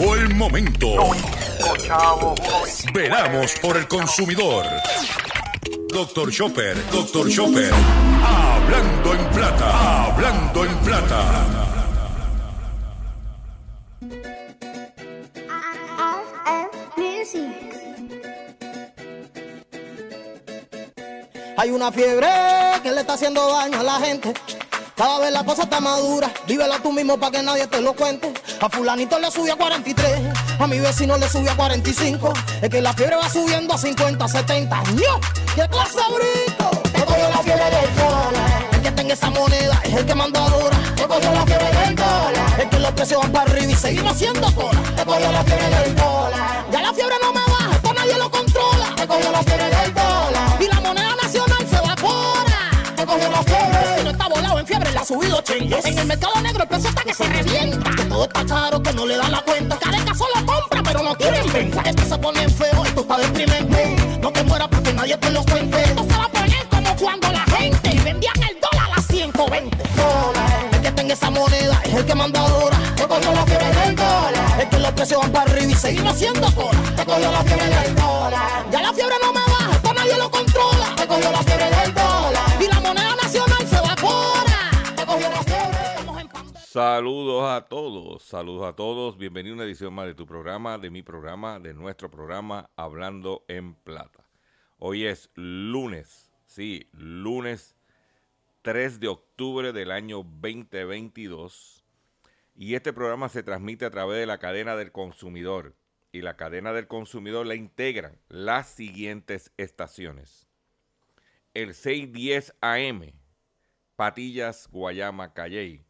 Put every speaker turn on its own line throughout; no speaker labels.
Llegó el momento. Veramos por el consumidor. Doctor Chopper, Doctor Chopper. Hablando en plata, hablando en plata.
Hay una fiebre que le está haciendo daño a la gente. Cada vez la cosa está madura, vívela tú mismo para que nadie te lo cuente. A fulanito le subió a 43, a mi vecino le subió a 45. Es que la fiebre va subiendo a 50, 70. ¡Ño! ¡Qué clase brinco! Te cogió la fiebre del dólar. El que tenga esa moneda es el que manda ahora. Te cogió la fiebre del dólar. Es que los precios van para arriba y seguimos haciendo cola. Te cogió la fiebre del dólar. Ya la fiebre no me baja, esto nadie lo controla. Te cogió la fiebre del dólar. Y la moneda. Te cogió la fiebre. Si no está volado en fiebre, le ha subido chingues. En el mercado negro el precio está que se revienta. Que todo está caro, que no le dan la cuenta. Cada caso lo compra, pero no quieren venta. Esto se pone feo, esto está deprimente. No te mueras porque nadie te lo cuente. Esto se va a poner como cuando la gente vendían el dólar a 120. Dólar. El que tenga esa moneda es el que manda ahora. Te cogió la fiebre del dólar. Es que los precios van para arriba y seguimos haciendo cola. Te cogió la fiebre del dólar.
Saludos a todos, saludos a todos. Bienvenido a una edición más de tu programa, de mi programa, de nuestro programa Hablando en Plata. Hoy es lunes, sí, lunes 3 de octubre del año 2022. Y este programa se transmite a través de la cadena del consumidor. Y la cadena del consumidor la integran las siguientes estaciones. El 610 AM, Patillas, Guayama, Calley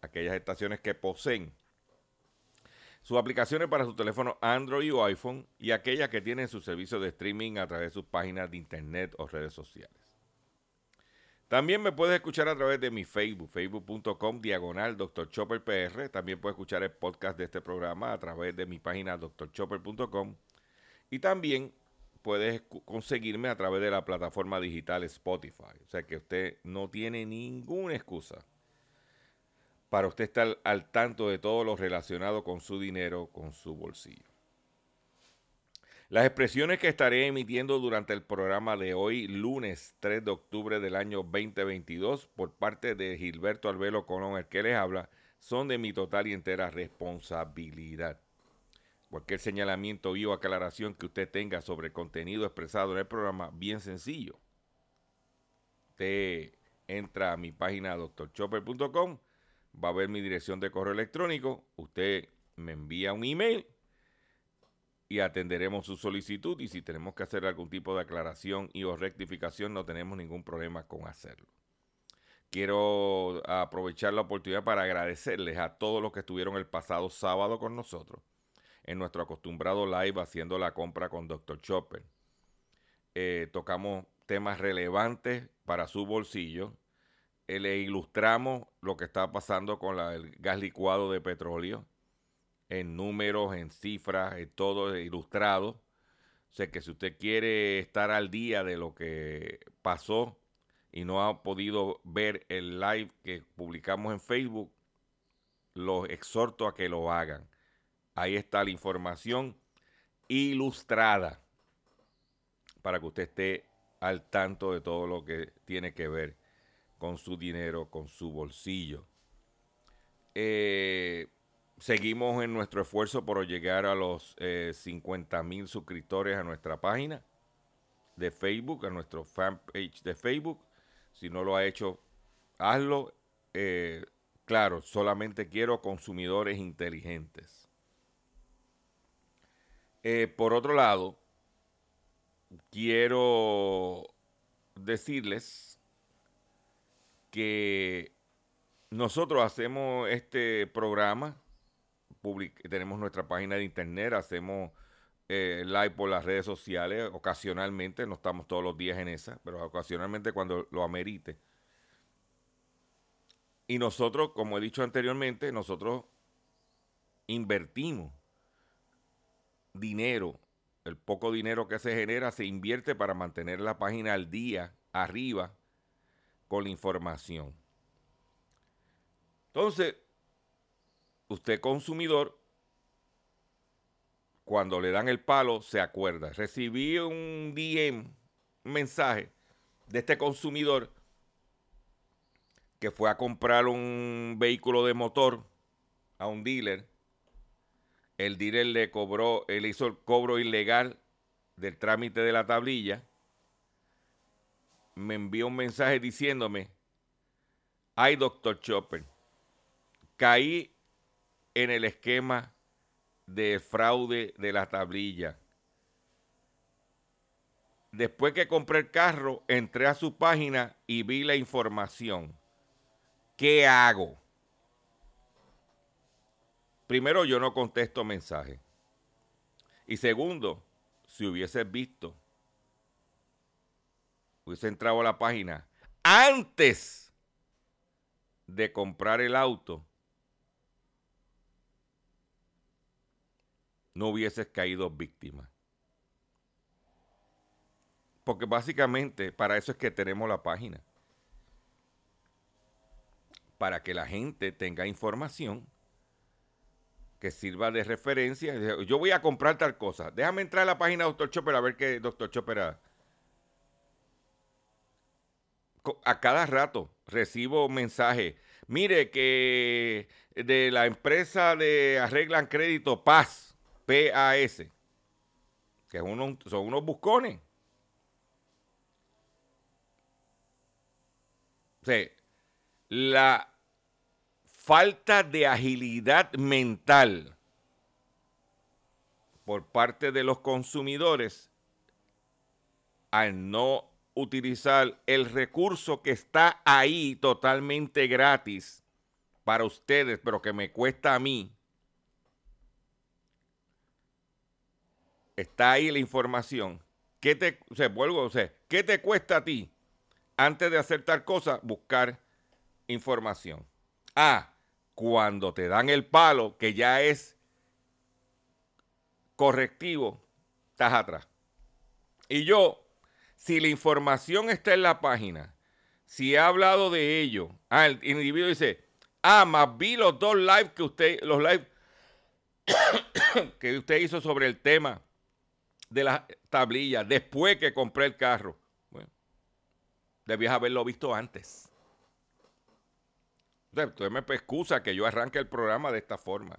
aquellas estaciones que poseen sus aplicaciones para su teléfono Android o iPhone y aquellas que tienen su servicio de streaming a través de sus páginas de internet o redes sociales. También me puedes escuchar a través de mi Facebook, facebook.com diagonal Dr. Chopper PR. También puedes escuchar el podcast de este programa a través de mi página drchopper.com. Y también puedes conseguirme a través de la plataforma digital Spotify. O sea que usted no tiene ninguna excusa para usted estar al tanto de todo lo relacionado con su dinero, con su bolsillo. Las expresiones que estaré emitiendo durante el programa de hoy, lunes 3 de octubre del año 2022, por parte de Gilberto Albelo Colón, el que les habla, son de mi total y entera responsabilidad. Cualquier señalamiento y o aclaración que usted tenga sobre el contenido expresado en el programa, bien sencillo. Usted entra a mi página doctorchopper.com, va a ver mi dirección de correo electrónico, usted me envía un email y atenderemos su solicitud y si tenemos que hacer algún tipo de aclaración y o rectificación no tenemos ningún problema con hacerlo. Quiero aprovechar la oportunidad para agradecerles a todos los que estuvieron el pasado sábado con nosotros en nuestro acostumbrado live haciendo la compra con Dr. Chopper. Eh, tocamos temas relevantes para su bolsillo. Eh, le ilustramos lo que está pasando con el gas licuado de petróleo en números, en cifras, en todo ilustrado. O sea que si usted quiere estar al día de lo que pasó y no ha podido ver el live que publicamos en Facebook, los exhorto a que lo hagan. Ahí está la información ilustrada para que usted esté al tanto de todo lo que tiene que ver con su dinero, con su bolsillo. Eh, seguimos en nuestro esfuerzo por llegar a los 50 mil suscriptores a nuestra página de Facebook, a nuestro fanpage de Facebook. Si no lo ha hecho, hazlo. Eh, claro, solamente quiero consumidores inteligentes. Eh, por otro lado, quiero decirles que nosotros hacemos este programa tenemos nuestra página de internet, hacemos eh, live por las redes sociales, ocasionalmente, no estamos todos los días en esa, pero ocasionalmente cuando lo amerite. Y nosotros, como he dicho anteriormente, nosotros invertimos dinero, el poco dinero que se genera se invierte para mantener la página al día, arriba, con la información. Entonces, usted consumidor, cuando le dan el palo, se acuerda. Recibí un DM, un mensaje de este consumidor que fue a comprar un vehículo de motor a un dealer. El dealer le cobró, él hizo el cobro ilegal del trámite de la tablilla. Me envió un mensaje diciéndome, ay doctor Chopper, caí en el esquema de fraude de la tablilla. Después que compré el carro, entré a su página y vi la información. ¿Qué hago? Primero, yo no contesto mensajes. Y segundo, si hubiese visto, hubiese entrado a la página antes de comprar el auto, no hubieses caído víctima. Porque básicamente para eso es que tenemos la página para que la gente tenga información que sirva de referencia. Yo voy a comprar tal cosa. Déjame entrar a la página de Dr. Chopper a ver qué Dr. Chopper a, cada rato recibo mensajes. Mire que de la empresa de arreglan crédito Paz, PAS, que son unos buscones. O la falta de agilidad mental por parte de los consumidores al no utilizar el recurso que está ahí totalmente gratis para ustedes, pero que me cuesta a mí. Está ahí la información. ¿Qué te, o vuelvo, o sea, ¿qué te cuesta a ti antes de hacer tal cosa? Buscar información. Ah, cuando te dan el palo, que ya es correctivo, estás atrás. Y yo, si la información está en la página, si he hablado de ello, ah, el individuo dice, ah, más vi los dos lives que usted, los lives que usted hizo sobre el tema de las tablillas después que compré el carro. Bueno, debías haberlo visto antes. Usted me excusa que yo arranque el programa de esta forma.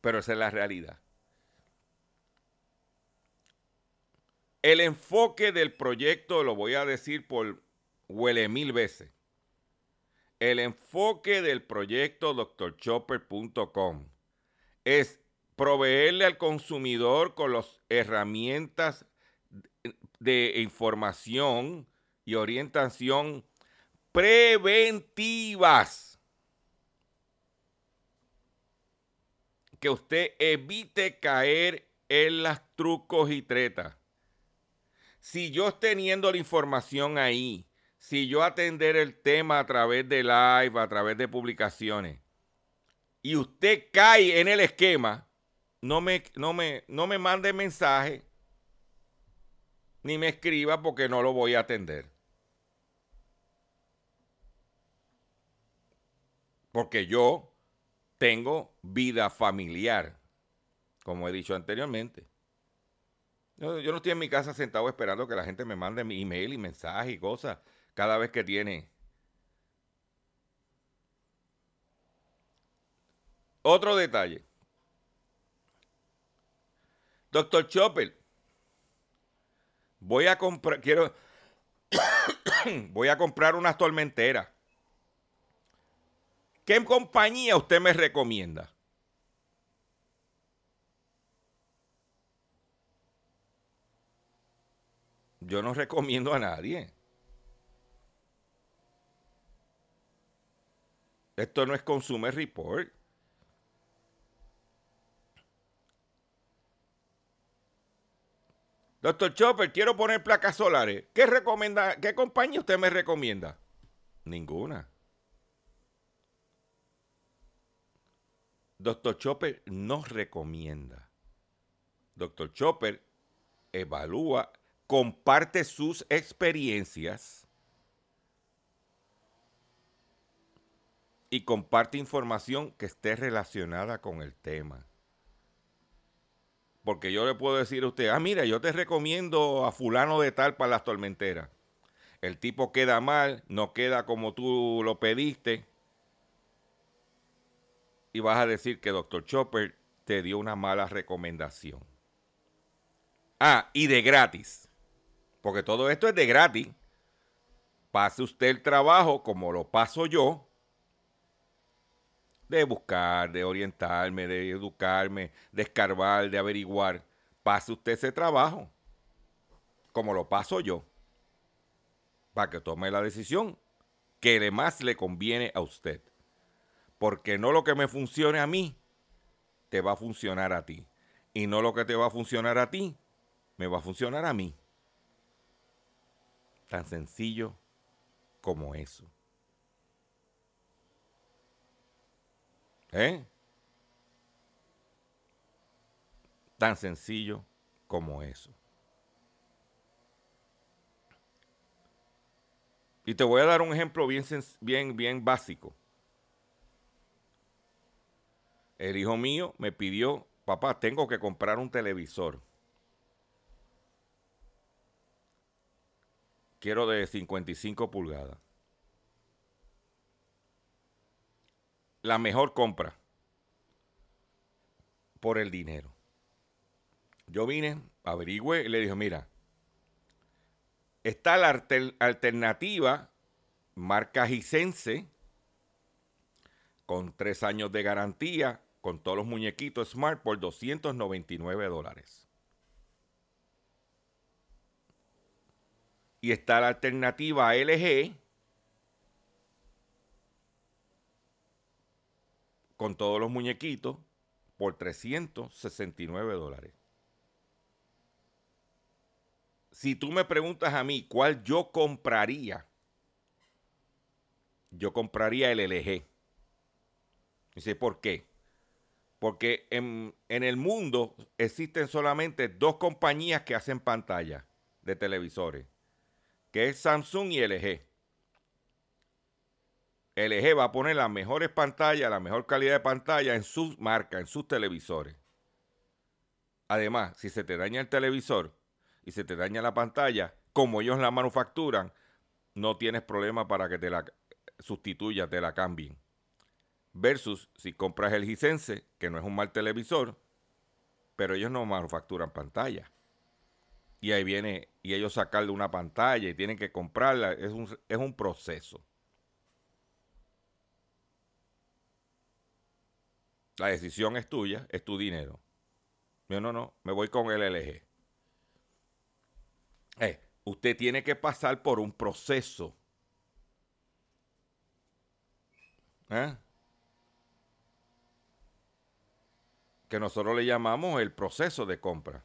Pero esa es la realidad. El enfoque del proyecto, lo voy a decir por huele mil veces. El enfoque del proyecto drchopper.com es proveerle al consumidor con las herramientas de información y orientación preventivas. Que usted evite caer en las trucos y tretas. Si yo teniendo la información ahí, si yo atender el tema a través de live, a través de publicaciones, y usted cae en el esquema, no me, no me, no me mande mensaje, ni me escriba porque no lo voy a atender. Porque yo tengo vida familiar, como he dicho anteriormente. Yo, no estoy en mi casa sentado esperando que la gente me mande mi email y mensaje y cosas cada vez que tiene. Otro detalle. Doctor Chopper, voy a comprar, quiero, voy a comprar unas tormenteras. ¿Qué compañía usted me recomienda? Yo no recomiendo a nadie. Esto no es Consumer Report. Doctor Chopper, quiero poner placas solares. ¿Qué recomienda? ¿Qué compañía usted me recomienda? Ninguna. Doctor Chopper no recomienda. Doctor Chopper evalúa, comparte sus experiencias y comparte información que esté relacionada con el tema. Porque yo le puedo decir a usted, ah, mira, yo te recomiendo a fulano de tal para las tormenteras. El tipo queda mal, no queda como tú lo pediste. Y vas a decir que Dr. Chopper te dio una mala recomendación. Ah, y de gratis. Porque todo esto es de gratis. Pase usted el trabajo como lo paso yo de buscar, de orientarme, de educarme, de escarbar, de averiguar. Pase usted ese trabajo, como lo paso yo, para que tome la decisión que más le conviene a usted. Porque no lo que me funcione a mí, te va a funcionar a ti. Y no lo que te va a funcionar a ti, me va a funcionar a mí. Tan sencillo como eso. ¿Eh? Tan sencillo como eso. Y te voy a dar un ejemplo bien, bien, bien básico. El hijo mío me pidió, papá, tengo que comprar un televisor. Quiero de 55 pulgadas. la mejor compra por el dinero. Yo vine, averigüé y le dije, mira, está la alternativa marca Gisense con tres años de garantía con todos los muñequitos Smart por 299 dólares. Y está la alternativa LG con todos los muñequitos por 369 dólares. Si tú me preguntas a mí cuál yo compraría, yo compraría el LG. Dice, ¿por qué? Porque en, en, el mundo existen solamente dos compañías que hacen pantalla de televisores, que es Samsung y LG. LG va a poner las mejores pantallas, la mejor calidad de pantalla en sus marcas, en sus televisores. Además, si se te daña el televisor y se te daña la pantalla, como ellos la manufacturan, no tienes problema para que te la sustituya, te la cambien. Versus si compras el Gisense, que no es un mal televisor, pero ellos no manufacturan pantalla. Y ahí viene, y ellos sacarle una pantalla y tienen que comprarla, es un, es un proceso. La decisión es tuya, es tu dinero. Yo no, no, me voy con el LG. Eh, usted tiene que pasar por un proceso. ¿Eh? Que nosotros le llamamos el proceso de compra.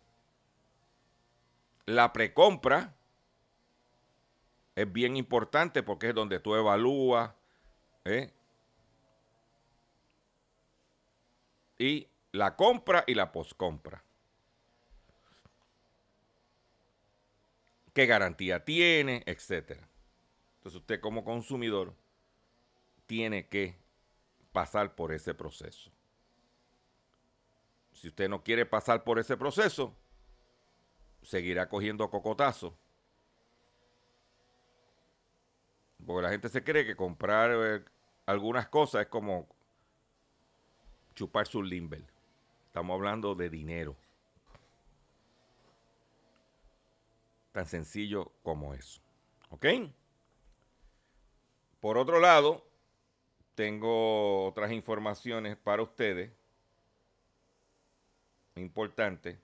La precompra es bien importante porque es donde tú evalúas, ¿eh? y la compra y la poscompra. ¿Qué garantía tiene? Etcétera. Entonces usted como consumidor tiene que pasar por ese proceso. Si usted no quiere pasar por ese proceso, seguirá cogiendo cocotazo. Porque la gente se cree que comprar eh, algunas cosas es como chupar su limber. Estamos hablando de dinero. Tan sencillo como eso. ¿Ok? Por otro lado, tengo otras informaciones para ustedes. Importante.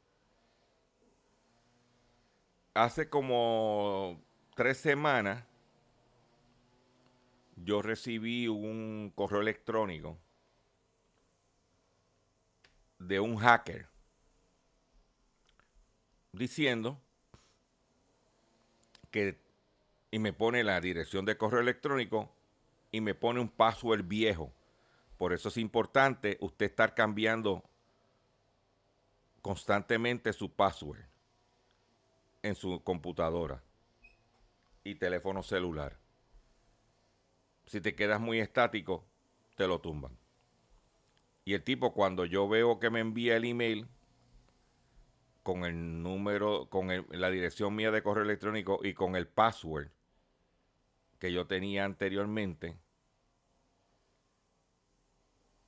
Hace como tres semanas yo recibí un correo electrónico de un hacker diciendo que y me pone la dirección de correo electrónico y me pone un password viejo. Por eso es importante usted estar cambiando constantemente su password en su computadora y teléfono celular. Si te quedas muy estático, te lo tumban. Y el tipo, cuando yo veo que me envía el email con el número, con la dirección mía de correo electrónico y con el password que yo tenía anteriormente,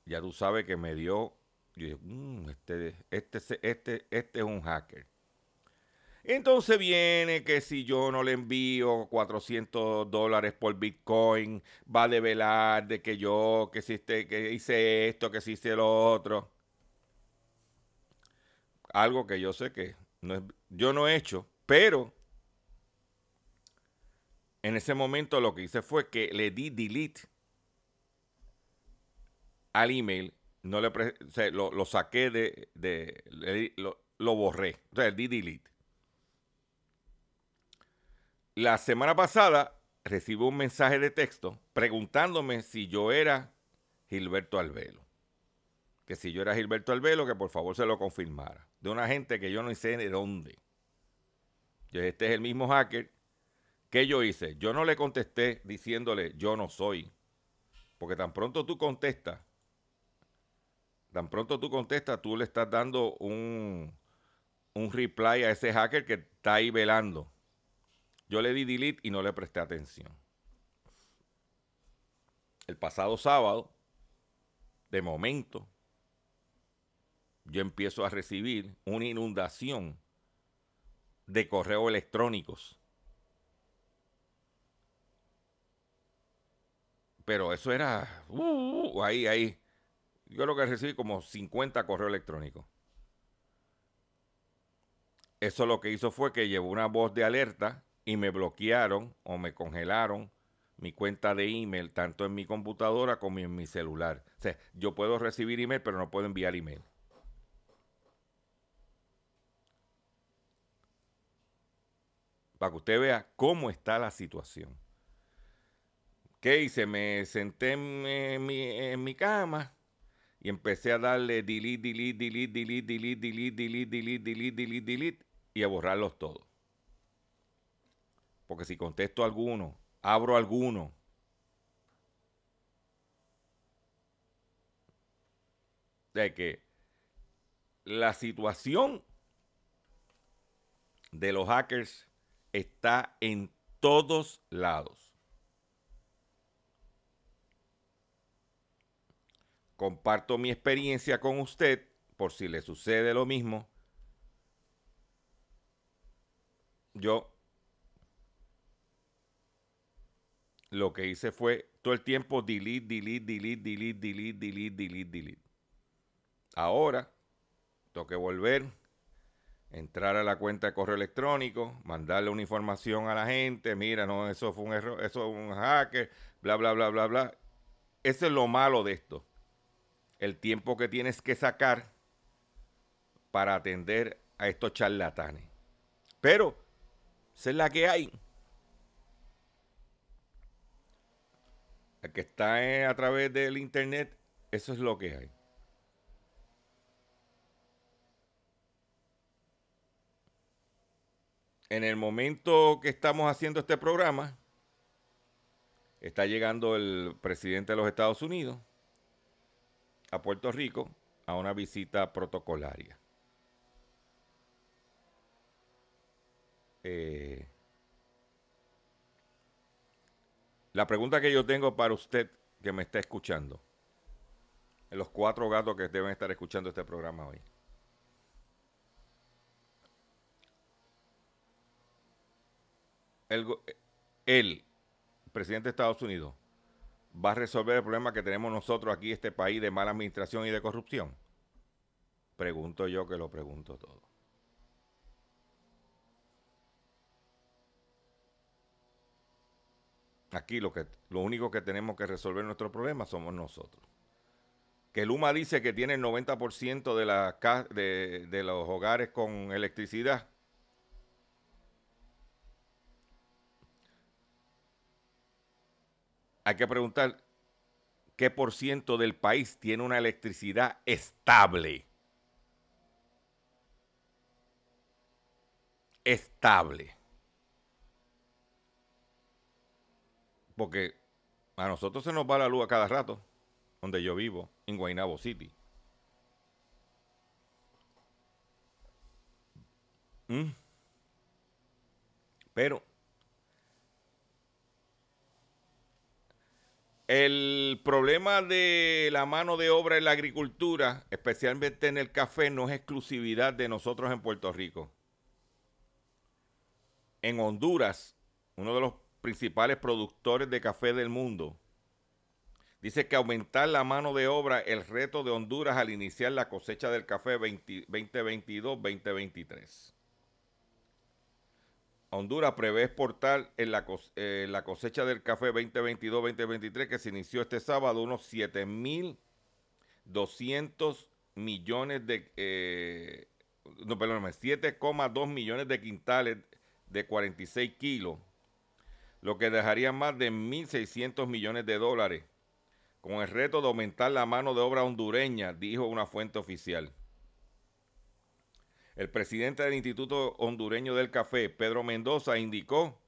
ya tú sabes que me dio, yo dije, mm, este, este, este, este es un hacker. Entonces viene que si yo no le envío 400 dólares por Bitcoin, va a develar de que yo, que, hiciste, que hice esto, que hice lo otro. Algo que yo sé que no es, yo no he hecho, pero en ese momento lo que hice fue que le di delete al email, no le lo, saqué de, lo, lo, borré, o sea, di delete. La semana pasada recibí un mensaje de texto preguntándome si yo era Gilberto Albelo. Que si yo era Gilberto Albelo, que por favor se lo confirmara. De una gente que yo no sé de dónde. este es el mismo hacker. que yo hice? Yo no le contesté diciéndole yo no soy. Porque tan pronto tú contestas, tan pronto tú contestas, tú le estás dando un, un reply a ese hacker que está ahí velando. Yo le di delete y no le presté atención. El pasado sábado, de momento, yo empiezo a recibir una inundación de correos electrónicos. Pero eso era, uh, ahí, ahí. Yo creo que recibí como 50 correos electrónicos. Eso lo que hizo fue que llevó una voz de alerta y me bloquearon o me congelaron mi cuenta de email, tanto en mi computadora como en mi celular. O sea, yo puedo recibir email, pero no puedo enviar email. Para que usted vea cómo está la situación. ¿Qué hice? Me senté en mi, en mi cama y empecé a darle delete, delete, delete, delete, delete, delete, delete, delete, delete, delete, delete y a borrarlos todos. Porque si contesto alguno, abro alguno. De que la situación de los hackers está en todos lados. Comparto mi experiencia con usted por si le sucede lo mismo. Yo lo que hice fue todo el tiempo delete, delete, delete, delete, delete, delete, delete, delete. Ahora tengo que volver, entrar a la cuenta de correo electrónico, mandarle una información a la gente, mira, no, eso fue un error, eso es un hacker, bla, bla, bla, bla, bla. Eso es lo malo de esto. El tiempo que tienes que sacar para atender a estos charlatanes. Pero, esa es la que hay. Que está a través del internet, eso es lo que hay. En el momento que estamos haciendo este programa, está llegando el presidente de los Estados Unidos a Puerto Rico a una visita protocolaria. Eh, La pregunta que yo tengo para usted que me está escuchando, los cuatro gatos que deben estar escuchando este programa hoy. El, el presidente de Estados Unidos va a resolver el problema que tenemos nosotros aquí, este país, de mala administración y de corrupción. Pregunto yo que lo pregunto todo. Aquí lo, que, lo único que tenemos que resolver nuestro problema somos nosotros. Que Luma dice que tiene el 90% de, la, de, de los hogares con electricidad. Hay que preguntar qué por ciento del país tiene una electricidad estable. Estable. Porque a nosotros se nos va la luz a cada rato, donde yo vivo, en Guaynabo City. Mm. Pero el problema de la mano de obra en la agricultura, especialmente en el café, no es exclusividad de nosotros en Puerto Rico. En Honduras, uno de los principales productores de café del mundo, dice que aumentar la mano de obra el reto de Honduras al iniciar la cosecha del café 2022-2023. Honduras prevé exportar en la, cosecha del café 2022-2023 que se inició este sábado unos 7.200 millones de... Eh, no, perdóname, 7,2 millones de quintales de 46 kilos lo que dejaría más de 1.600 millones de dólares, con el reto de aumentar la mano de obra hondureña, dijo una fuente oficial. El presidente del Instituto Hondureño del Café, Pedro Mendoza, indicó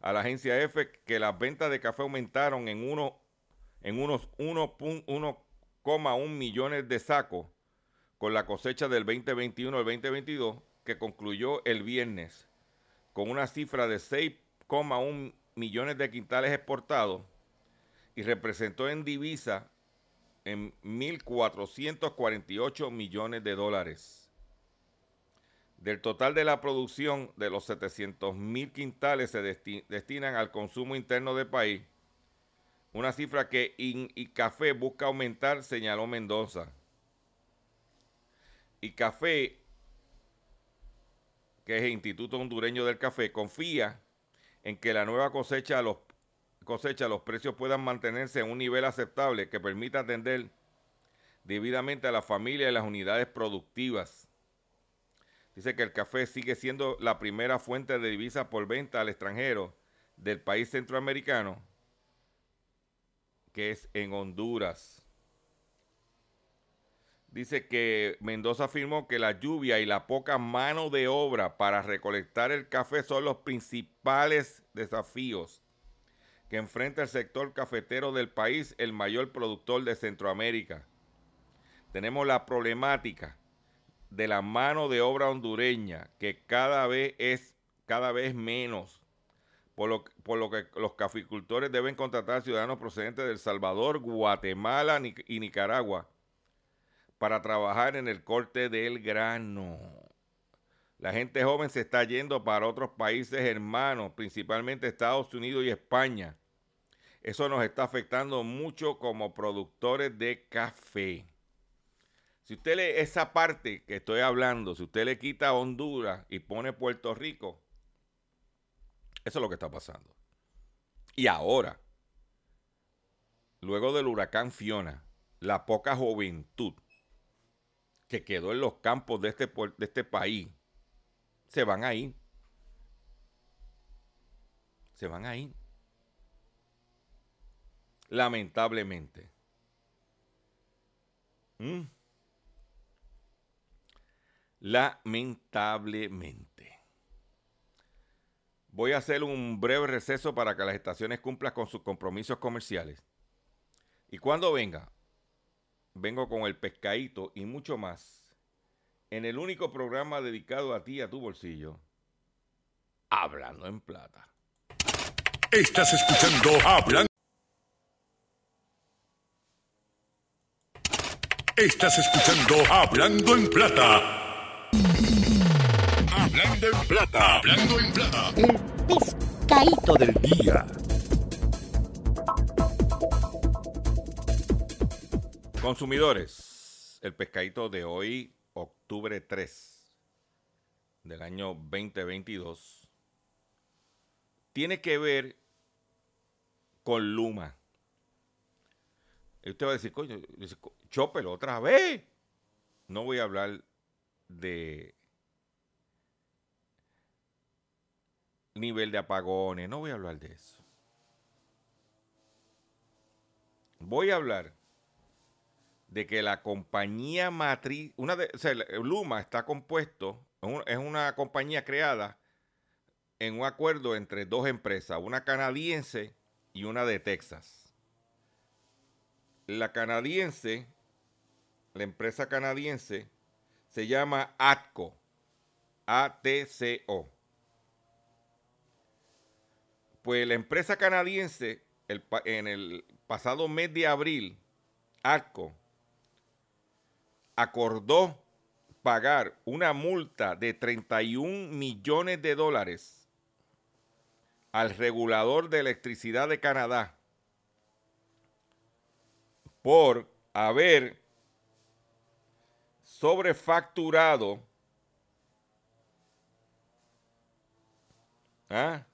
a la agencia EFE que las ventas de café aumentaron en, uno, en unos 1,1 millones de sacos con la cosecha del 2021 al 2022, que concluyó el viernes con una cifra de 6,1 millones de quintales exportados y representó en divisa en 1.448 millones de dólares. Del total de la producción de los 700 mil quintales se destinan al consumo interno del país, una cifra que y Café busca aumentar, señaló Mendoza. Y Café, que es el Instituto Hondureño del Café, confía en que la nueva cosecha los, cosecha, los precios puedan mantenerse en un nivel aceptable que permita atender debidamente a la familia y las unidades productivas. Dice que el café sigue siendo la primera fuente de divisas por venta al extranjero del país centroamericano, que es en Honduras. Dice que Mendoza afirmó que la lluvia y la poca mano de obra para recolectar el café son los principales desafíos que enfrenta el sector cafetero del país, el mayor productor de Centroamérica. Tenemos la problemática de la mano de obra hondureña, que cada vez es cada vez menos, por lo, por lo que los caficultores deben contratar ciudadanos procedentes de El Salvador, Guatemala y Nicaragua para trabajar en el corte del grano. La gente joven se está yendo para otros países hermanos, principalmente Estados Unidos y España. Eso nos está afectando mucho como productores de café. Si usted lee esa parte que estoy hablando, si usted le quita Honduras y pone Puerto Rico, eso es lo que está pasando. Y ahora, luego del huracán Fiona, la poca juventud que quedó en los campos de este, de este país se van a ir. Se van a ir. Lamentablemente. ¿Mm? Lamentablemente. Voy a hacer un breve receso para que las estaciones cumplan con sus compromisos comerciales. Y cuando venga, vengo con el pescadito y mucho más en el único programa dedicado a ti y a tu bolsillo, Hablando en Plata.
Estás escuchando Hablando. Estás escuchando Hablando en Plata. Hablando en Plata. Hablando en Plata.
El pescadito del día.
Consumidores, el pescadito de hoy, octubre 3 del año 2022, tiene que ver con Luma. Y usted va a decir, coño, Chopper, otra vez. No voy a hablar de nivel de apagones, no voy a hablar de eso. Voy a hablar de que la compañía matriz, una de, Luma está compuesto, es una compañía creada en un acuerdo entre dos empresas, una canadiense y una de Texas. La canadiense, la empresa canadiense, se llama ATCO, A-T-C-O. Pues la empresa canadiense, en el pasado mes de abril, ATCO, acordó pagar una multa de 31 millones de dólares al regulador de electricidad de Canadá por haber sobrefacturado ¿ah?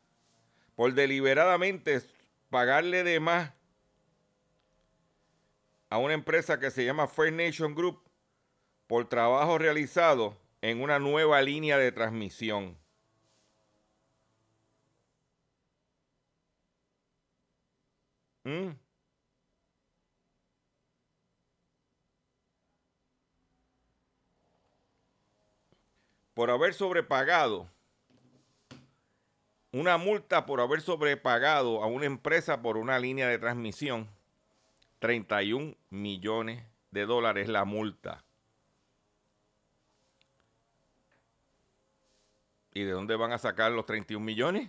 por deliberadamente pagarle de más a una empresa que se llama Fair Nation Group por trabajo realizado en una nueva línea de transmisión. ¿Mm? Por haber sobrepagado una multa por haber sobrepagado a una empresa por una línea de transmisión. 31 millones de dólares la multa. ¿Y de dónde van a sacar los 31 millones?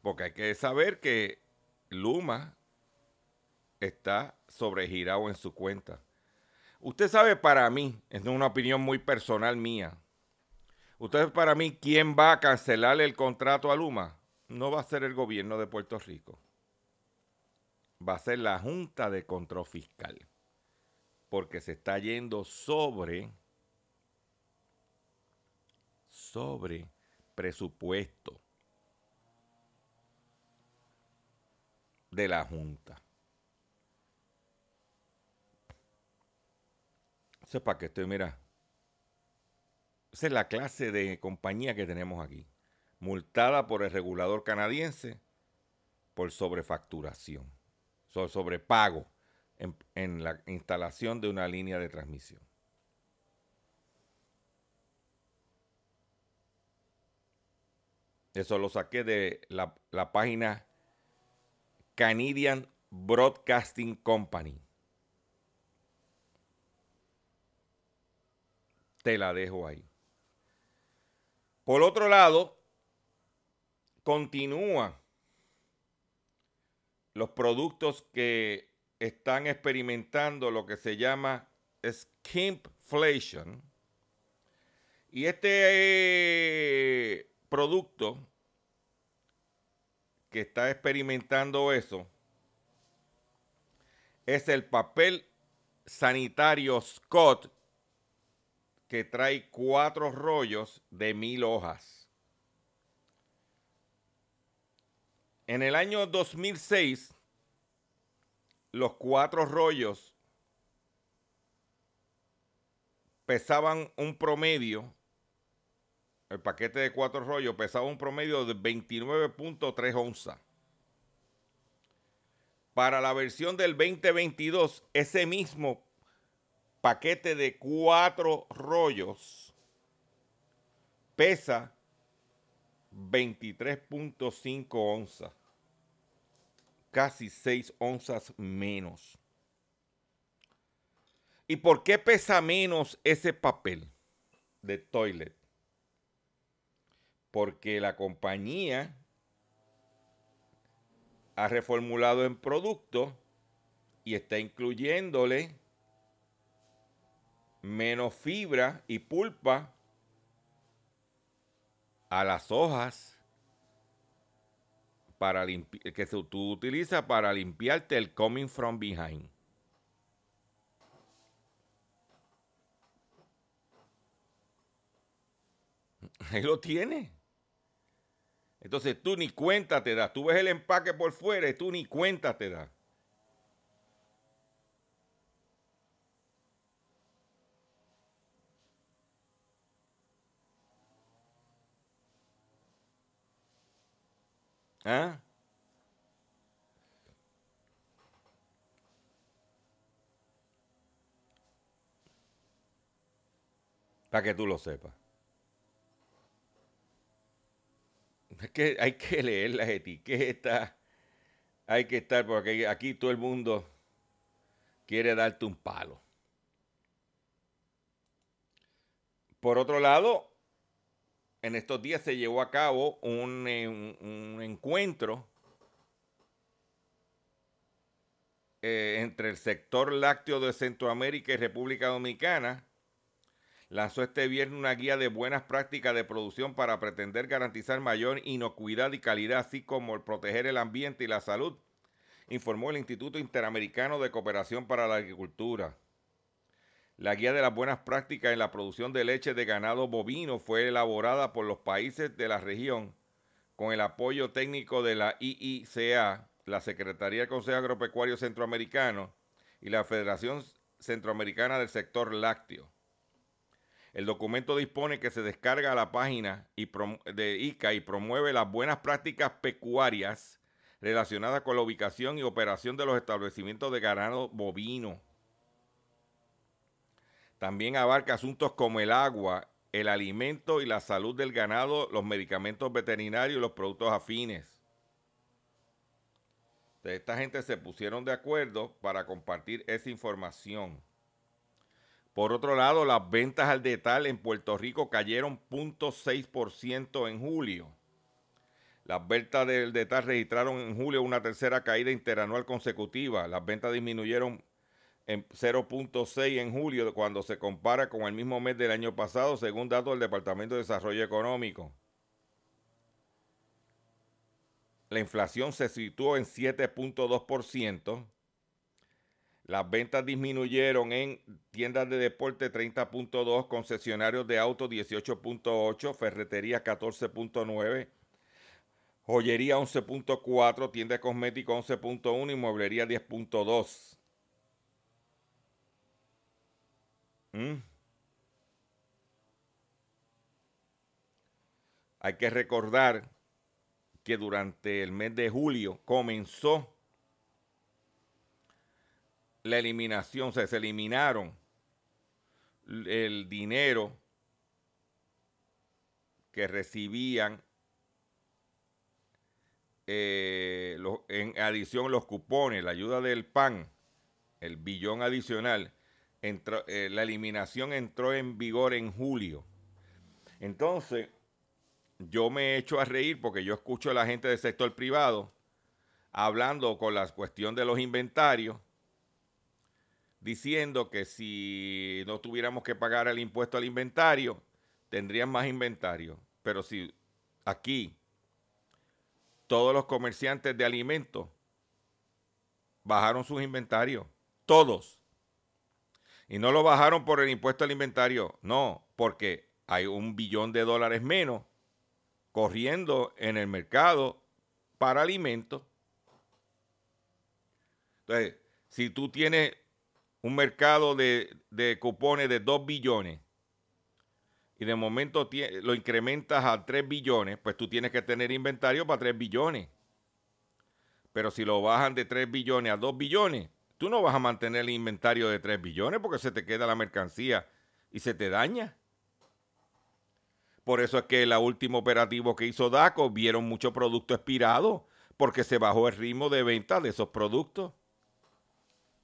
Porque hay que saber que Luma está sobregirado en su cuenta. Usted sabe para mí, es una opinión muy personal mía. Usted sabe para mí quién va a cancelar el contrato a Luma. No va a ser el gobierno de Puerto Rico. Va a ser la Junta de Control Fiscal. Porque se está yendo sobre sobre presupuesto de la Junta. Sepa que estoy, mira. Esa es la clase de compañía que tenemos aquí. Multada por el regulador canadiense por sobrefacturación, sobre sobrepago en la instalación de una línea de transmisión. Eso lo saqué de la, página Canadian Broadcasting Company. Te la dejo ahí. Por otro lado, continúa los productos que están experimentando lo que se llama skimpflation. Y este producto que está experimentando eso es el papel sanitario Scott que trae cuatro rollos de mil hojas. En el año 2006, los cuatro rollos pesaban un promedio el paquete de cuatro rollos pesaba un promedio de 29.3 onzas. Para la versión del 2022, ese mismo paquete de cuatro rollos pesa 23.5 onzas, casi 6 onzas menos. ¿Y por qué pesa menos ese papel de toilet? Porque la compañía ha reformulado en producto y está incluyéndole menos fibra y pulpa a las hojas para que tú utilizas para limpiarte el coming from behind. Ahí lo tiene. Entonces tú ni cuenta te das. Tú ves el empaque por fuera y tú ni cuenta te das. ¿Ah? Para que tú lo sepas. Es que hay que leer las etiquetas. Hay que estar, porque aquí todo el mundo quiere darte un palo. Por otro lado, en estos días se llevó a cabo un, un, encuentro eh, entre el sector lácteo de Centroamérica y República Dominicana lanzó este viernes una guía de buenas prácticas de producción para pretender garantizar mayor inocuidad y calidad, así como proteger el ambiente y la salud, informó el Instituto Interamericano de Cooperación para la Agricultura. La guía de las buenas prácticas en la producción de leche de ganado bovino fue elaborada por los países de la región con el apoyo técnico de la IICA, la Secretaría del Consejo Agropecuario Centroamericano y la Federación Centroamericana del Sector Lácteo. El documento dispone que se descarga a la página de ICA y promueve las buenas prácticas pecuarias relacionadas con la ubicación y operación de los establecimientos de ganado bovino. También abarca asuntos como el agua, el alimento y la salud del ganado, los medicamentos veterinarios y los productos afines. Esta gente se pusieron de acuerdo para compartir esa información. Por otro lado, las ventas al detal en Puerto Rico cayeron 0.6% en julio. Las ventas del detal registraron en julio una tercera caída interanual consecutiva. Las ventas disminuyeron en 0.6 en julio cuando se compara con el mismo mes del año pasado, según datos del Departamento de Desarrollo Económico. La inflación se situó en 7.2%. Las ventas disminuyeron en tiendas de deporte 30.2, concesionarios de autos 18.8, ferretería 14.9, joyería 11.4, tienda de cosméticos 11.1 y mueblería 10.2. ¿Mm? Hay que recordar que durante el mes de julio comenzó la eliminación, se eliminaron el dinero que recibían eh, en adición los cupones, la ayuda del PAN, el billón adicional, eh, la eliminación entró en vigor en julio. Entonces, yo me he hecho a reír porque yo escucho a la gente del sector privado hablando con la cuestión de los inventarios diciendo que si no tuviéramos que pagar el impuesto al inventario, tendrían más inventario. Pero si aquí todos los comerciantes de alimentos bajaron sus inventarios, todos. Y no lo bajaron por el impuesto al inventario, no, porque hay un billón de dólares menos corriendo en el mercado para alimentos. Entonces, si tú tienes un mercado de, cupones de 2 billones y de momento lo incrementas a 3 billones, pues tú tienes que tener inventario para 3 billones. Pero si lo bajan de 3 billones a 2 billones, tú no vas a mantener el inventario de 3 billones porque se te queda la mercancía y se te daña. Por eso es que el último operativo que hizo DACO vieron mucho producto expirado porque se bajó el ritmo de venta de esos productos.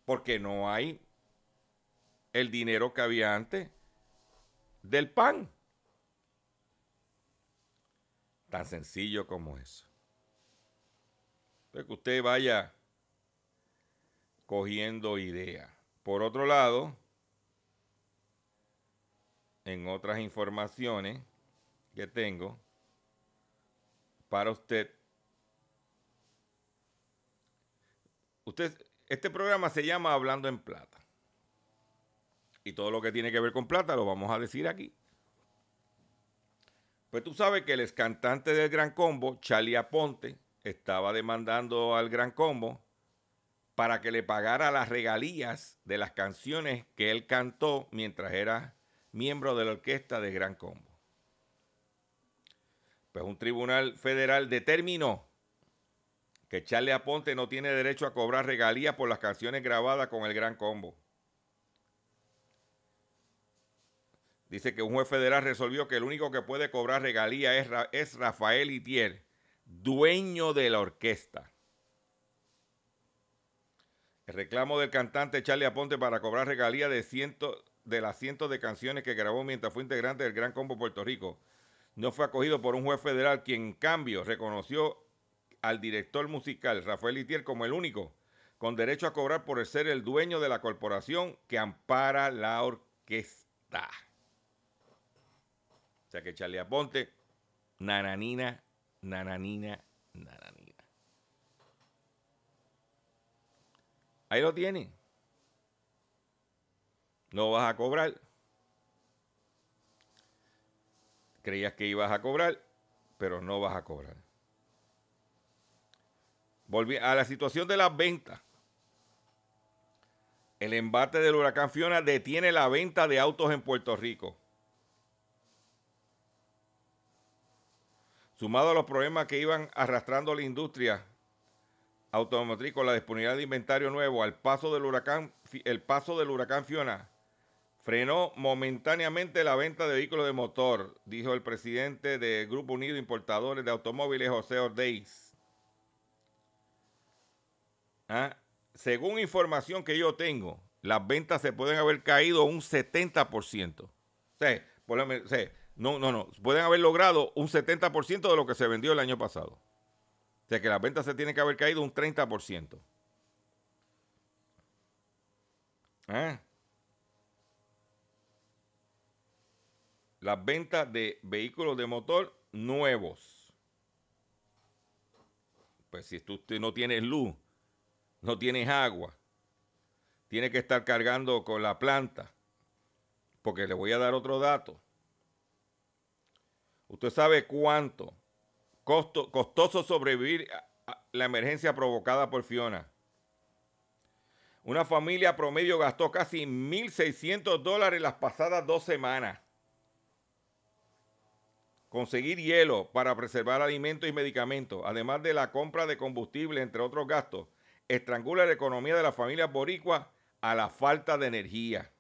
Porque no hay el dinero que había antes del pan. Tan sencillo como eso. que usted vaya cogiendo ideas. Por otro lado, en otras informaciones que tengo para usted, usted, este programa se llama Hablando en Plata. Y todo lo que tiene que ver con plata lo vamos a decir aquí. Pues tú sabes que el ex cantante del Gran Combo, Charlie Aponte, estaba demandando al Gran Combo para que le pagara las regalías de las canciones que él cantó mientras era miembro de la orquesta de Gran Combo. Pues un tribunal federal determinó que Charlie Aponte no tiene derecho a cobrar regalías por las canciones grabadas con el Gran Combo. Dice que un juez federal resolvió que el único que puede cobrar regalía es, es Rafael Itier, dueño de la orquesta. El reclamo del cantante Charlie Aponte para cobrar regalía de, de las cientos de canciones que grabó mientras fue integrante del Gran Combo Puerto Rico no fue acogido por un juez federal quien en cambio reconoció al director musical Rafael Itier como el único con derecho a cobrar por ser el dueño de la corporación que ampara la orquesta. Sea que Charlie Aponte, nananina, nananina, nananina. Ahí lo tienen. No vas a cobrar. Creías que ibas a cobrar, pero no vas a cobrar. Volví a la situación de las ventas. El embate del huracán Fiona detiene la venta de autos en Puerto Rico. Sumado a los problemas que iban arrastrando la industria automotriz con la disponibilidad de inventario nuevo al paso del huracán, el paso del huracán Fiona frenó momentáneamente la venta de vehículos de motor, dijo el presidente del Grupo Unido Importadores de Automóviles, José Ordeiz. ¿Ah? Según información que yo tengo, las ventas se pueden haber caído un 70%. O sea, no, no, no, pueden haber logrado un 70% de lo que se vendió el año pasado. O sea que las ventas se tienen que haber caído un 30%. ¿Ah? Las ventas de vehículos de motor nuevos. Pues si tú no tienes luz, no tienes agua, tienes que estar cargando con la planta. Porque le voy a dar otro dato. Usted sabe cuánto Costo, costoso sobrevivir a la emergencia provocada por Fiona. Una familia promedio gastó casi 1.600 dólares las pasadas dos semanas. Conseguir hielo para preservar alimentos y medicamentos, además de la compra de combustible, entre otros gastos, estrangula la economía de la familia boricua a la falta de energía.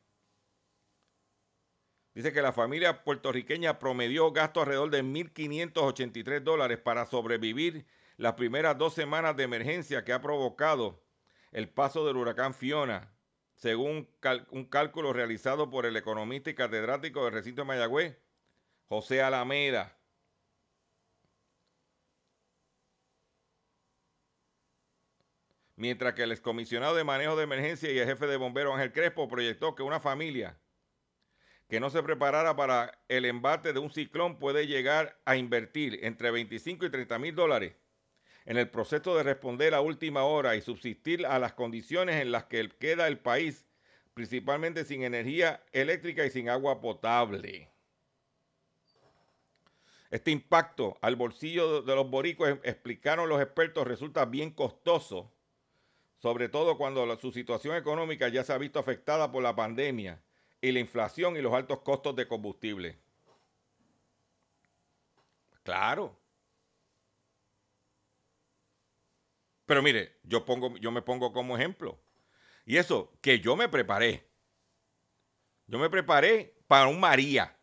Dice que la familia puertorriqueña promedió gasto alrededor de 1.583 dólares para sobrevivir las primeras dos semanas de emergencia que ha provocado el paso del huracán Fiona, según un cálculo realizado por el economista y catedrático del recinto de Mayagüez, José Alameda. Mientras que el excomisionado de manejo de emergencia y el jefe de bomberos Ángel Crespo proyectó que una familia que no se preparara para el embate de un ciclón puede llegar a invertir entre 25 y 30 mil dólares en el proceso de responder a última hora y subsistir a las condiciones en las que queda el país, principalmente sin energía eléctrica y sin agua potable. Este impacto al bolsillo de los boricuas, explicaron los expertos, resulta bien costoso, sobre todo cuando su situación económica ya se ha visto afectada por la pandemia y la inflación y los altos costos de combustible. Claro. Pero mire, yo, pongo, yo me pongo como ejemplo. Y eso, que yo me preparé. Yo me preparé para un María.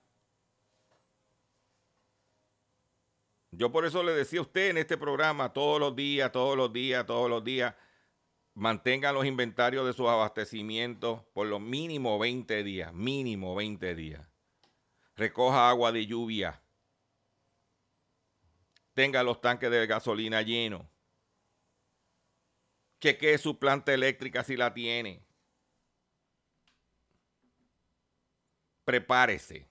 Yo por eso le decía a usted en este programa todos los días, todos los días, todos los días, mantengan los inventarios de sus abastecimientos por lo mínimo 20 días, mínimo 20 días. Recoja agua de lluvia. Tenga los tanques de gasolina llenos. Chequee su planta eléctrica si la tiene. Prepárese.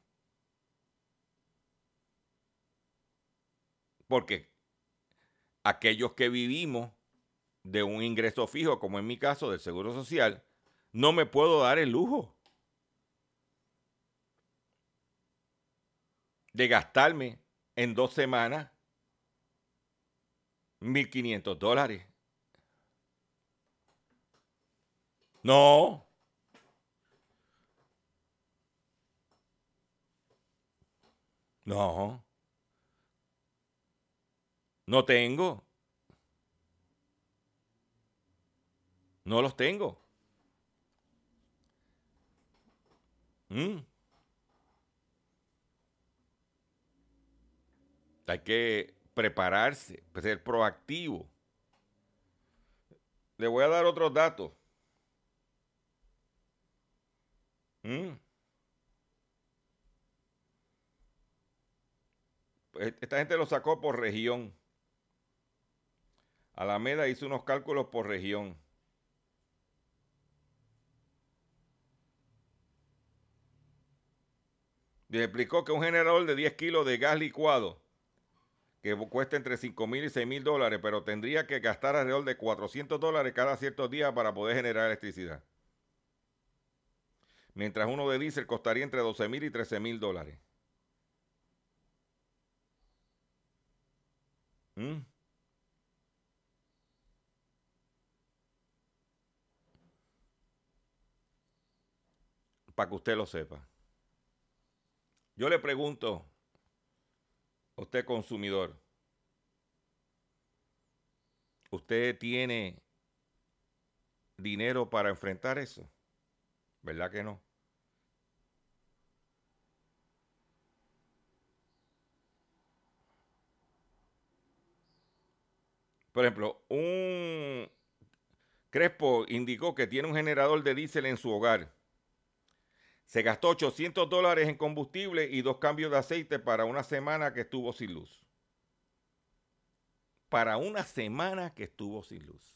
Porque aquellos que vivimos de un ingreso fijo, como en mi caso del Seguro Social, no me puedo dar el lujo de gastarme en dos semanas 1.500 dólares. No. No. No tengo. No los tengo. Mm. Hay que prepararse, ser proactivo. Le voy a dar otros datos. Mm. Pues, esta gente lo sacó por región. Alameda hizo unos cálculos por región. Explicó que un generador de 10 kilos de gas licuado, que cuesta entre 5 mil y 6 mil dólares, pero tendría que gastar alrededor de 400 dólares cada ciertos días para poder generar electricidad. Mientras uno de diésel costaría entre 12 mil y 13 mil dólares. ¿Mm? Para que usted lo sepa. Yo le pregunto a usted consumidor, ¿usted tiene dinero para enfrentar eso? ¿Verdad que no? Por ejemplo, un Crespo indicó que tiene un generador de diésel en su hogar. Se gastó 800 dólares en combustible y dos cambios de aceite para una semana que estuvo sin luz. Para una semana que estuvo sin luz.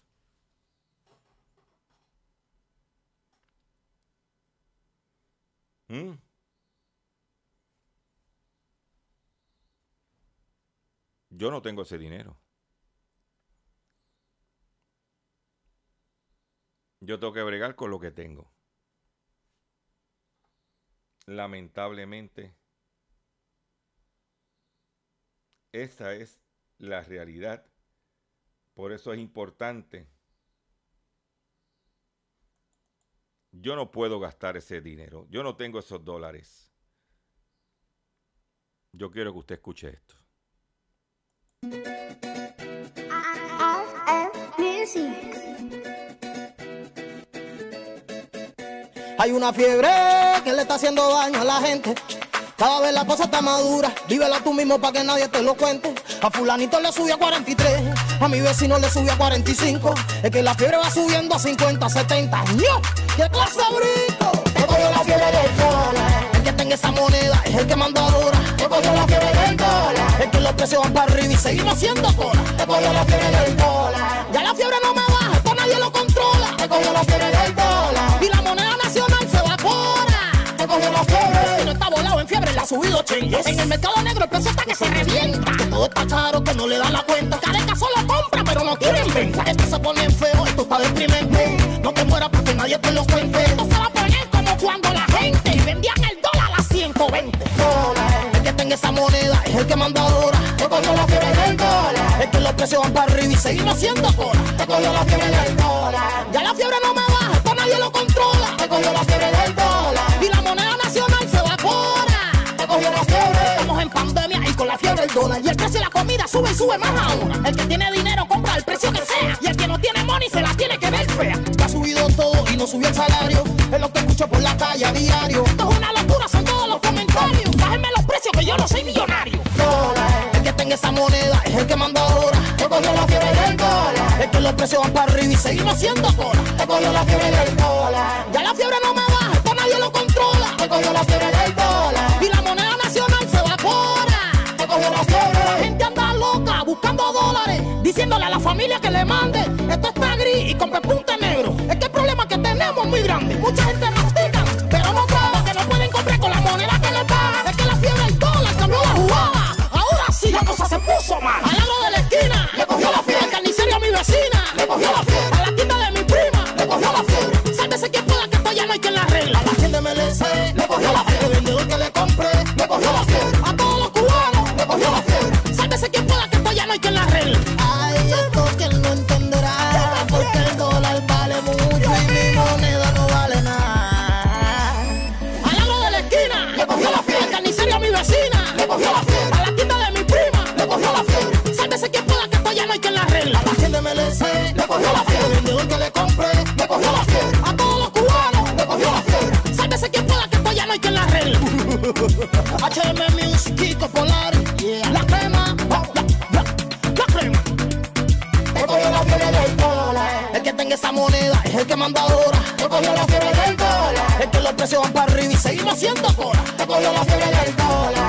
¿Mm? Yo no tengo ese dinero. Yo tengo que bregar con lo que tengo. Lamentablemente, esa es la realidad. Por eso es importante. Yo no puedo gastar ese dinero. Yo no tengo esos dólares. Yo quiero que usted escuche esto.
Hay una fiebre que le está haciendo daño a la gente. Cada vez la cosa está madura, vívela tú mismo para que nadie te lo cuente. A fulanito le subió a 43, a mi vecino le subió a 45. Es que la fiebre va subiendo a 50, 70. ¡Ño! ¡Qué clase brinco! Te cogió la fiebre del dólar. El que tenga esa moneda es el que manda ahora. Te cogió la fiebre del dólar. Es que los precios van para arriba y seguimos haciendo cola. Te cogió la fiebre del dólar. Ya la fiebre no me baja, esto nadie lo controla. Te cogió la fiebre del dólar. Cogió la fiebre. Si no está volado en fiebre, le ha subido chengues. En el mercado negro el precio está que se revienta. Que todo está caro, que no le dan la cuenta. Careca solo compra, pero no quieren venta. Esto se pone feo, esto está deprimente. No te mueras porque nadie te lo cuente. Esto se va a poner como cuando la gente vendían el dólar a 120 dólares. El que tenga esa moneda es el que manda ahora. Te cogió la fiebre del dólar. Es que los precios van para arriba y seguimos haciendo cola. Te cogió la fiebre del dólar. Ya la fiebre no me baja, esto nadie lo controla. Te cogió la fiebre del dólar. Estamos en pandemia y con la fiebre del dólar. Y el precio de la comida sube y sube más ahora. El que tiene dinero compra el precio que sea. Y el que no tiene money se la tiene que ver fea. Ha subido todo y no subió el salario. Es lo que escucho por la calle a diario. Esto es una locura, son todos los comentarios. Bájenme los precios que yo no soy millonario. El que tenga esa moneda es el que manda ahora. Te cogió la fiebre del dólar. Es que los precios van para arriba y seguimos haciendo cola. Te cogió la fiebre del dólar. Ya la fiebre no me baja, esto nadie lo controla. Te cogió la fiebre del Diciéndole a la familia que le mande. Esto está gris y con punta negro. Es que el problema que tenemos es muy grande. Mucha gente mastica, HM Music, Polar, yeah. la crema, la, la, la crema. Te cogió la fiebre del dólar. El que tenga esa moneda es el que manda ahora. Te cogió la fiebre del dólar. Es que los precios van para arriba y seguimos haciendo cola. Te cogió la fiebre del dólar.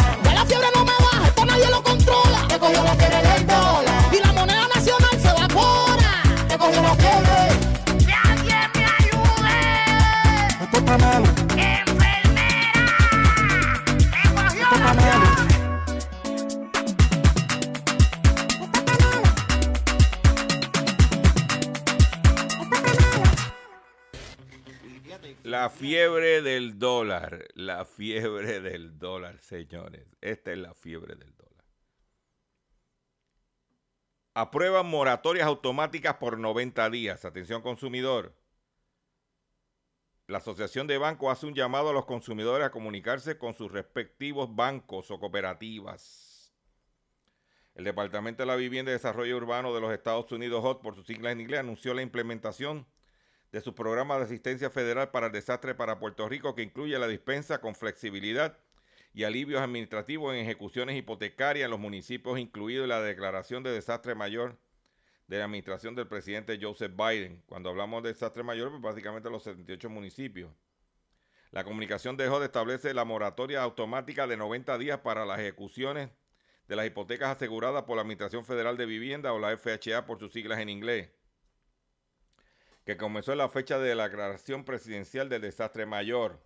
La fiebre del dólar, la fiebre
del dólar, señores. Esta es la fiebre del dólar. Aprueban moratorias automáticas por 90 días. Atención consumidor. La Asociación de Bancos hace un llamado a los consumidores a comunicarse con sus respectivos bancos o cooperativas. El Departamento de la Vivienda y Desarrollo Urbano de los Estados Unidos, HOT, por sus siglas en inglés, anunció la implementación de su programa de asistencia federal para el desastre para Puerto Rico, que incluye la dispensa con flexibilidad y alivios administrativos en ejecuciones hipotecarias en los municipios, incluido la declaración de desastre mayor de la administración del presidente Joseph Biden. Cuando hablamos de desastre mayor, pues básicamente los 78 municipios. La comunicación de HOD establece la moratoria automática de 90 días para las ejecuciones de las hipotecas aseguradas por la Administración Federal de Vivienda o la FHA por sus siglas en inglés que comenzó en la fecha de la declaración presidencial del desastre mayor.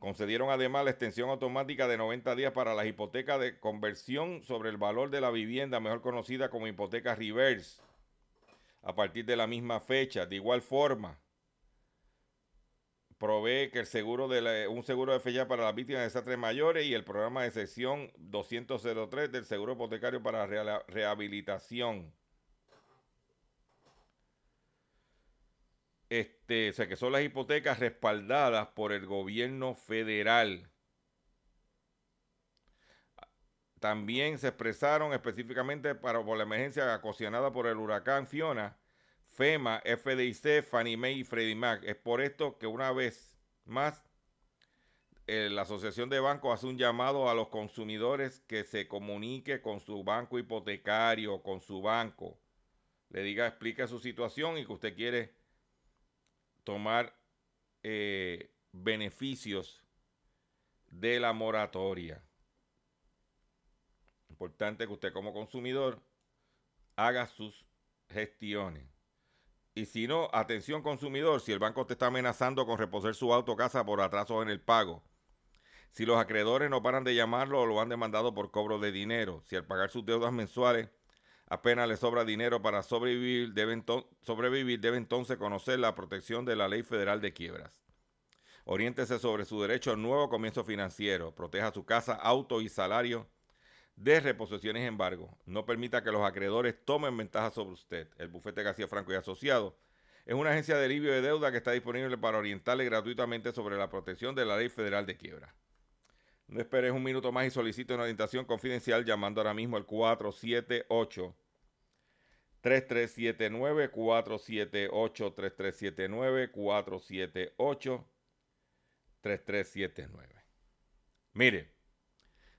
Concedieron además la extensión automática de 90 días para las hipotecas de conversión sobre el valor de la vivienda, mejor conocida como hipoteca reverse, a partir de la misma fecha. De igual forma, provee que el seguro de un seguro de fecha para las víctimas de desastres mayores y el programa de sección 203 del seguro hipotecario para rehabilitación. Este, o sea, que son las hipotecas respaldadas por el gobierno federal. También se expresaron específicamente para, por la emergencia ocasionada por el huracán Fiona, FEMA, FDIC, Fannie Mae y Freddie Mac. Es por esto que una vez más eh, la Asociación de Bancos hace un llamado a los consumidores que se comunique con su banco hipotecario, con su banco. Le diga, explique su situación y que usted quiere tomar eh, beneficios de la moratoria. Importante que usted como consumidor haga sus gestiones. Y si no, atención consumidor, si el banco te está amenazando con reposer su auto casa por atrasos en el pago, si los acreedores no paran de llamarlo o lo han demandado por cobro de dinero, si al pagar sus deudas mensuales apenas le sobra dinero para sobrevivir, debe, sobrevivir, entonces conocer la protección de la ley federal de quiebras. Oriéntese sobre su derecho a un nuevo comienzo financiero. Proteja su casa, auto y salario de reposiciones embargo. No permita que los acreedores tomen ventaja sobre usted. El bufete García Franco y Asociados es una agencia de alivio de deuda que está disponible para orientarle gratuitamente sobre la protección de la ley federal de quiebra. No esperes un minuto más y solicite una orientación confidencial llamando ahora mismo al 478 3379 478 3379 478 3379. Mire,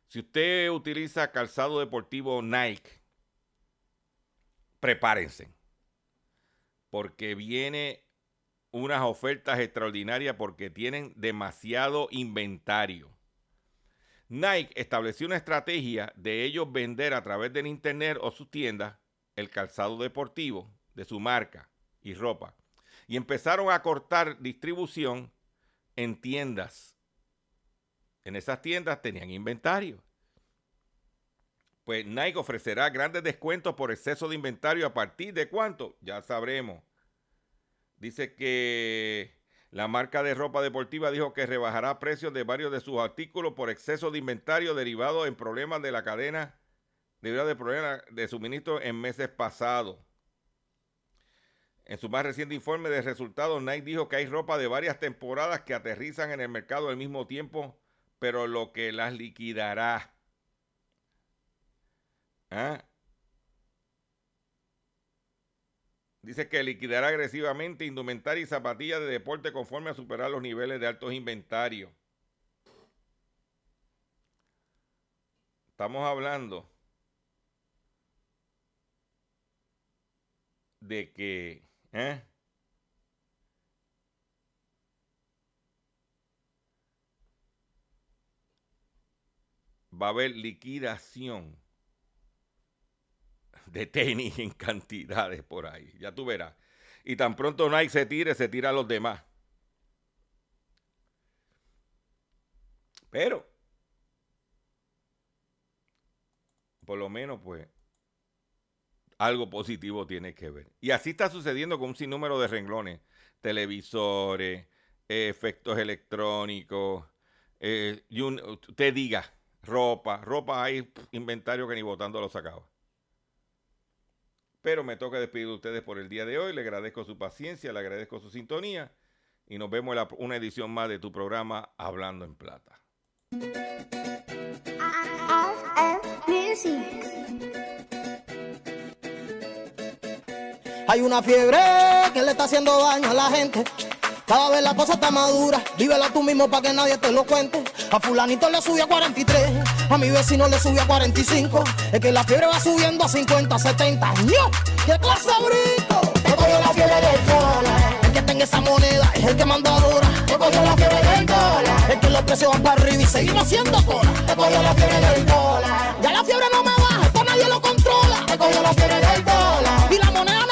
si usted utiliza calzado deportivo Nike, prepárense. Porque viene unas ofertas extraordinarias porque tienen demasiado inventario. Nike estableció una estrategia de ellos vender a través del internet o sus tiendas el calzado deportivo de su marca y ropa. Y empezaron a cortar distribución en tiendas. En esas tiendas tenían inventario. Pues Nike ofrecerá grandes descuentos por exceso de inventario a partir de cuánto, ya sabremos. Dice que la marca de ropa deportiva dijo que rebajará precios de varios de sus artículos por exceso de inventario derivado en problemas de la cadena debido de problemas de suministro en meses pasados. En su más reciente informe de resultados, Nike dijo que hay ropa de varias temporadas que aterrizan en el mercado al mismo tiempo, pero lo que las liquidará. ¿Ah? Dice que liquidará agresivamente indumentaria y zapatillas de deporte conforme a superar los niveles de altos inventarios. Estamos hablando de que ¿eh? va a haber liquidación de tenis en cantidades por ahí. Ya tú verás. Y tan pronto Nike se tire, se tira a los demás. Pero, por lo menos, pues, algo positivo tiene que ver. Y así está sucediendo con un sinnúmero de renglones. Televisores, efectos electrónicos, eh, y un- usted diga, ropa, ropa hay inventario que ni votando lo sacaba. Pero me toca despedir de ustedes por el día de hoy. Le agradezco su paciencia, le agradezco su sintonía. Y nos vemos en la- una edición más de tu programa Hablando en Plata.
Hay una fiebre que le está haciendo daño a la gente. Cada vez la cosa está madura, vívela tú mismo para que nadie te lo cuente. A fulanito le subió a 43, a mi vecino le subió a 45. Es que la fiebre va subiendo a 50, 70. ¡No! ¡Qué clase brinco! Te cogió la fiebre del dólar. El que tenga esa moneda es el que manda ahora. Te cogió la fiebre del dólar. Es que los precios van para arriba y seguimos haciendo cola. Te cogió la fiebre del dólar. Ya la fiebre no me baja, esto nadie lo controla. Te cogió la fiebre del dólar. Y la moneda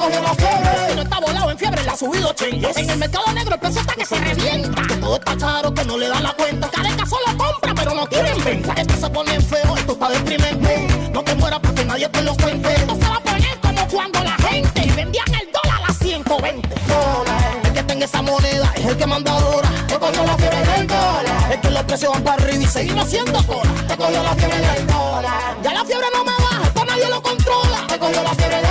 cogió la fiebre. Si no está volado en fiebre, le ha subido chengues. En el mercado negro el precio está que se revienta. Que todo está caro, que no le da la cuenta. Careca solo compra, pero no tiene en venta. Esto se pone feo, esto está deprimente. No te mueras porque nadie te lo cuente. Esto se va a poner como cuando la gente vendían el dólar a 120. Dólar. El que tenga esa moneda es el que manda ahora. Te cogió la fiebre del dólar. Es que los precios van para arriba y seguimos haciendo cola. Te cogió la fiebre del dólar. Ya la fiebre no me baja, esto nadie lo controla. Te cogió la fiebre del dólar.